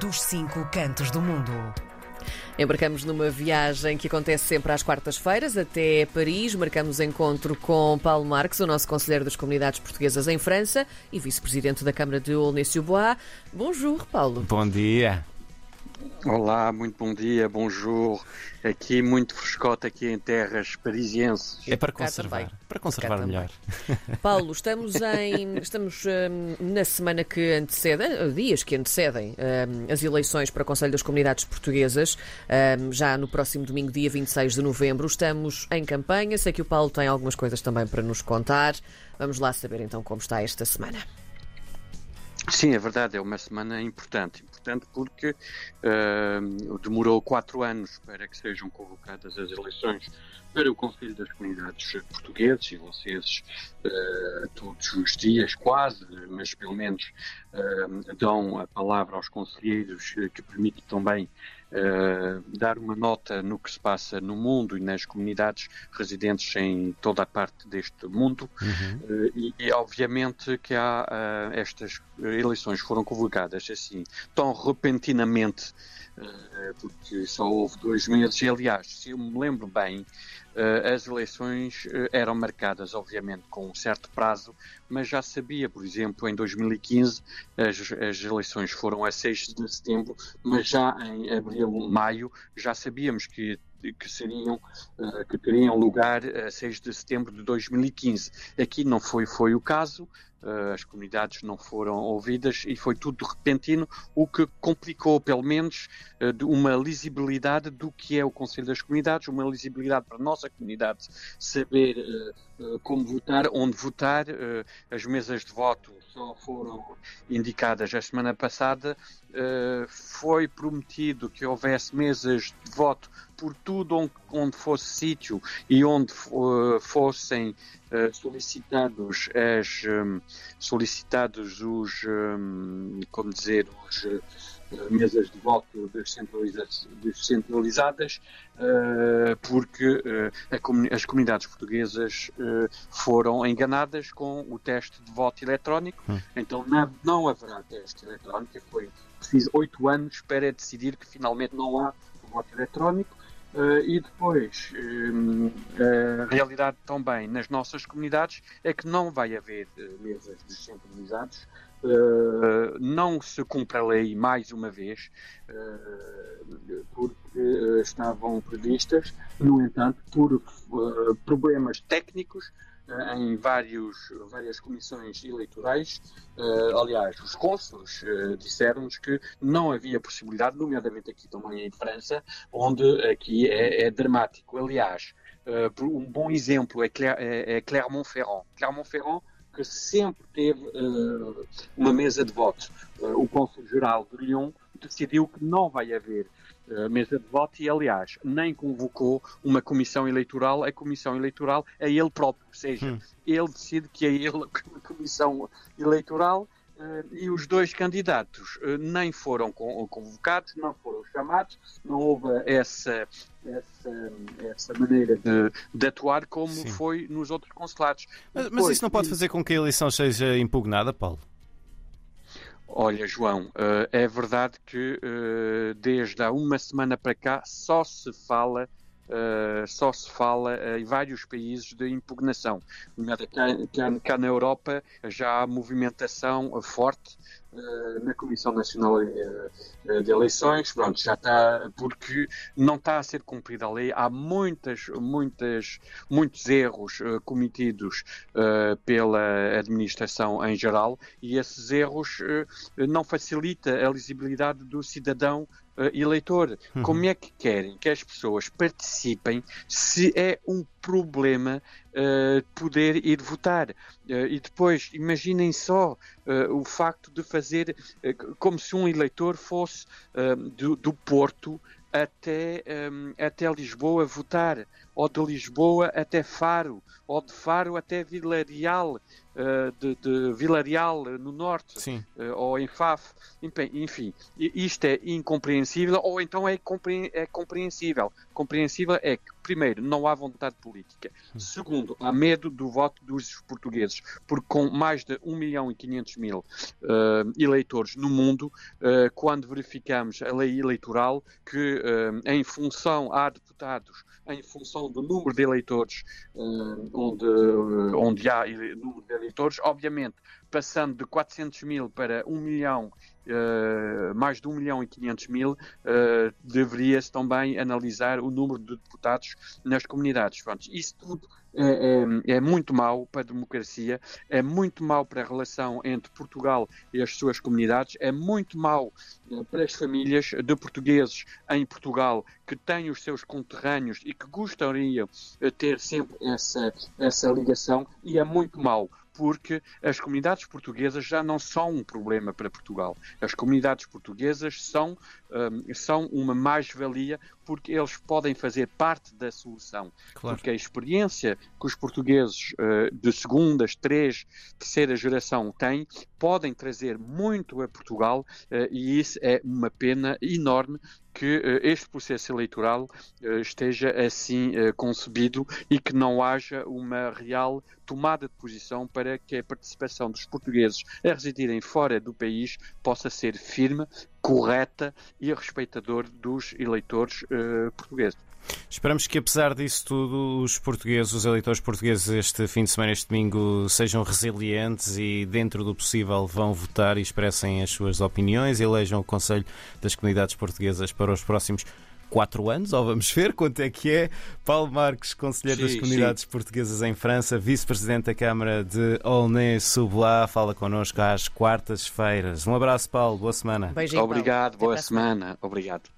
dos cinco cantos do mundo. Embarcamos numa viagem que acontece sempre às quartas-feiras até Paris. Marcamos encontro com Paulo Marques, o nosso conselheiro das comunidades portuguesas em França e vice-presidente da Câmara de Aulnay-sous-Bois. Bonjour, Paulo. Bom dia. Olá, muito bom dia, bonjour. Aqui muito frescote aqui em terras parisienses. É para conservar, para conservar melhor. Paulo, estamos em estamos hum, na semana que antecede, dias que antecedem hum, as eleições para o Conselho das Comunidades Portuguesas, hum, já no próximo domingo, dia 26 de novembro. Estamos em campanha, sei que o Paulo tem algumas coisas também para nos contar. Vamos lá saber então como está esta semana. Sim, é verdade, é uma semana importante. Importante porque uh, demorou quatro anos para que sejam convocadas as eleições para o Conselho das Comunidades Portuguesas e vocês uh, todos os dias, quase, mas pelo menos uh, dão a palavra aos conselheiros que permite também Uh, dar uma nota no que se passa no mundo e nas comunidades residentes em toda a parte deste mundo. Uhum. Uh, e, e, obviamente que há uh, estas eleições foram convocadas assim tão repentinamente porque só houve dois meses. E, aliás, se eu me lembro bem, as eleições eram marcadas, obviamente, com um certo prazo, mas já sabia, por exemplo, em 2015 as, as eleições foram a 6 de setembro, mas já em abril, maio, já sabíamos que que seriam que teriam lugar a 6 de setembro de 2015. Aqui não foi foi o caso. Eh, as comunidades não foram ouvidas e foi tudo repentino, o que complicou, pelo menos, eh, uma lisibilidade do que é o Conselho das Comunidades, uma lisibilidade para a nossa comunidade saber eh, como votar, onde votar. As mesas de voto só foram indicadas a semana passada. Foi prometido que houvesse mesas de voto por tudo onde, fosse sítio e onde fossem solicitados as solicitados os como dizer os mesas de voto descentralizadas, uh, porque uh, as comunidades portuguesas uh, foram enganadas com o teste de voto eletrónico, hum. então não, não haverá teste eletrónico, foi preciso oito anos para decidir que finalmente não há voto eletrónico. Uh, e depois, uh, a realidade também nas nossas comunidades é que não vai haver uh, mesas descentralizadas, não se cumpre a lei mais uma vez, porque estavam previstas, no entanto, por problemas técnicos, em vários, várias comissões eleitorais. Uh, aliás, os cônsules uh, disseram-nos que não havia possibilidade, nomeadamente aqui também em França, onde aqui é, é dramático. Aliás, uh, um bom exemplo é, Cler é, é Clermont-Ferrand. Clermont-Ferrand que sempre teve uma mesa de votos. o cônsul-geral de Lyon decidiu que não vai haver a mesa de voto e, aliás, nem convocou uma comissão eleitoral. A comissão eleitoral é ele próprio, ou seja, hum. ele decide que é ele a comissão eleitoral uh, e os dois candidatos uh, nem foram convocados, não foram chamados, não houve essa, essa, essa maneira de, de atuar como Sim. foi nos outros consulados. Mas, Depois, mas isso não pode fazer com que a eleição seja impugnada, Paulo? Olha, João, uh, é verdade que uh, desde há uma semana para cá só se fala Uh, só se fala uh, em vários países de impugnação. Cá, cá, cá, na Europa já há movimentação forte eh, na Comissão Nacional eh, de Eleições, pronto, já está, porque não está a ser cumprida a lei, há muitas, muitas, muitos erros uh, cometidos uh, pela administração em geral e esses erros uh, não facilita a lisibilidade do cidadão eleitor. Uhum. Como é que querem que as pessoas participem se é um problema uh, poder ir votar? Uh, e depois, imaginem só uh, o facto de fazer como se um eleitor fosse do, do, Porto até, um, até Lisboa votar, ou de Lisboa até Faro, ou de Faro até Vila Real, uh, de, de Vila Real no norte, uh, ou em Faf, enfim, isto é incompreensível, ou então é, compre é compreensível. Compreensível é que, primeiro, não há vontade política, hum. segundo, há medo do voto dos portugueses, porque com mais de 1 milhão e 500 mil uh, eleitores no mundo, quando verificamos a lei eleitoral, que em função, há deputados em função do número de eleitores uh, onde, uh, onde há número de eleitores, obviamente passando de 400 mil para 1 milhão, uh, mais de 1 milhão e 500 mil, deveria-se também analisar o número de deputados nas comunidades. Pronto, isso tudo é, é, é, muito mau para a democracia, é muito mau para a relação entre Portugal e as suas comunidades, é muito mau para as famílias de portugueses em Portugal que têm os seus conterrâneos e que gostariam de ter sempre essa, essa ligação, e é muito mau porque as comunidades portuguesas já não são um problema para Portugal. As comunidades portuguesas são, um, são uma mais-valia porque eles podem fazer parte da solução. Claro. Porque a experiência que os portugueses uh, de segunda, três, terceira geração têm podem trazer muito a Portugal uh, e isso é uma pena enorme que uh, este processo eleitoral uh, esteja assim uh, concebido e que não haja uma real tomada de posição para que a participação dos portugueses a residirem fora do país possa ser firme, correta e respeitador dos eleitores portugueses. Esperamos que, apesar disso tudo, os portugueses, os eleitores portugueses, este fim de semana, este domingo, sejam resilientes e, dentro do possível, vão votar e expressem as suas opiniões e elejam o Conselho das Comunidades Portuguesas para os próximos quatro anos, ou vamos ver quanto é que é. Paulo Marques, Conselheiro sim, das Comunidades sim. Portuguesas em França, Vice-Presidente da Câmara de Aulnay-sous-Bois, fala connosco às quartas-feiras. Um abraço, Paulo, boa semana. Beijinho, Obrigado, Paulo. boa semana. Obrigado.